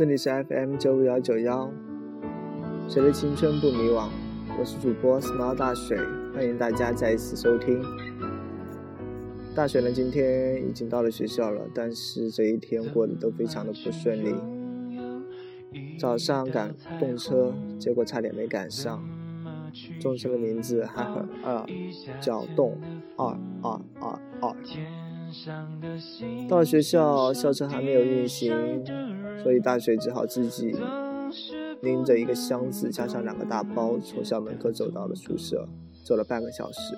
这里是 FM 九五幺九幺，谁的青春不迷惘？我是主播 Smile 大水，欢迎大家再一次收听。大水呢，今天已经到了学校了，但是这一天过得都非常的不顺利。早上赶动车，结果差点没赶上。动车的名字还很二，叫动二二二二。到了学校，校车还没有运行，所以大水只好自己拎着一个箱子，加上两个大包，从校门口走到了宿舍，走了半个小时。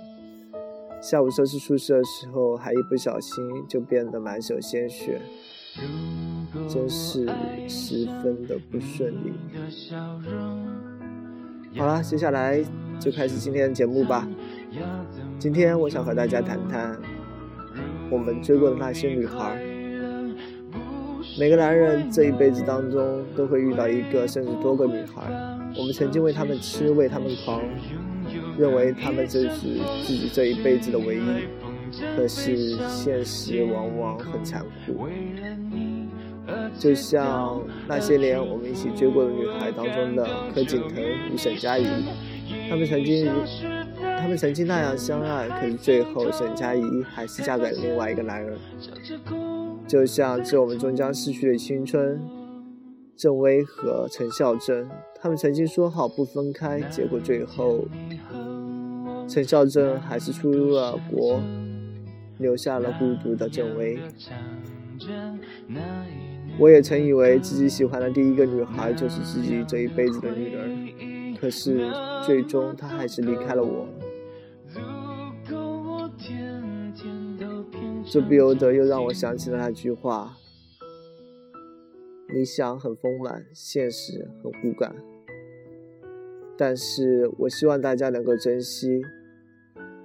下午收拾宿舍的时候，还一不小心就变得满手鲜血，真是十分的不顺利。好了，接下来就开始今天的节目吧。今天我想和大家谈谈我们追过的那些女孩。每个男人这一辈子当中都会遇到一个甚至多个女孩，我们曾经为她们痴，为她们狂。认为他们就是自己这一辈子的唯一，可是现实往往很残酷。就像那些年我们一起追过的女孩当中的柯景腾与沈佳宜，他们曾经如他们曾经那样相爱，可是最后沈佳宜还是嫁给了另外一个男人。就像致我们终将逝去的青春，郑薇和陈孝正，他们曾经说好不分开，结果最后。陈孝正还是出了国，留下了孤独的郑薇。我也曾以为自己喜欢的第一个女孩就是自己这一辈子的女人，可是最终她还是离开了我。这不由得又让我想起了那句话：理想很丰满，现实很骨感。但是我希望大家能够珍惜，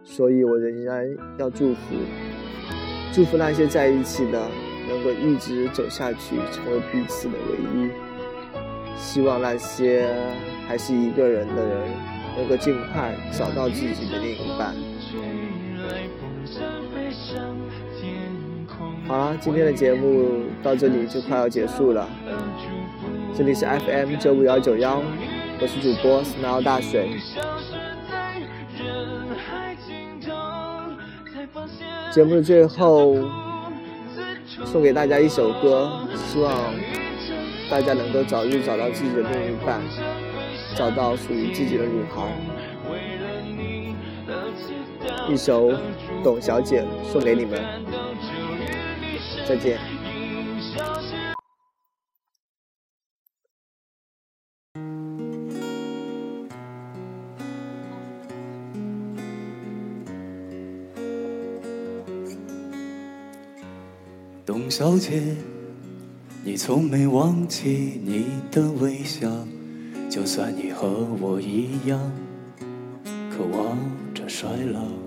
所以我仍然要祝福，祝福那些在一起的能够一直走下去，成为彼此的唯一。希望那些还是一个人的人，能够尽快找到自己的另一半。好了，今天的节目到这里就快要结束了。这里是 FM 九五幺九幺。我是主播 Smile 大水。节目的最后，送给大家一首歌，希望大家能够早日找到自己的另一半，找到属于自己的女孩。一首《董小姐》送给你们，再见。董小姐，你从没忘记你的微笑，就算你和我一样渴望着衰老。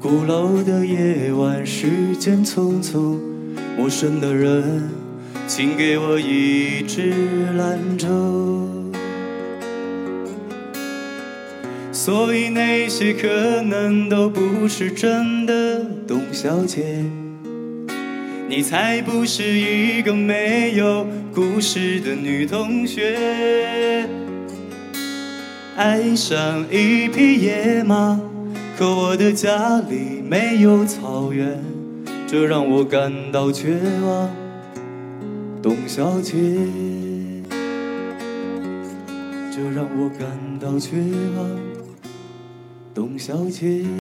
古老的夜晚，时间匆匆，陌生的人，请给我一支兰州。所以那些可能都不是真的，董小姐，你才不是一个没有故事的女同学。爱上一匹野马，可我的家里没有草原，这让我感到绝望，董小姐，这让我感到绝望。董小姐。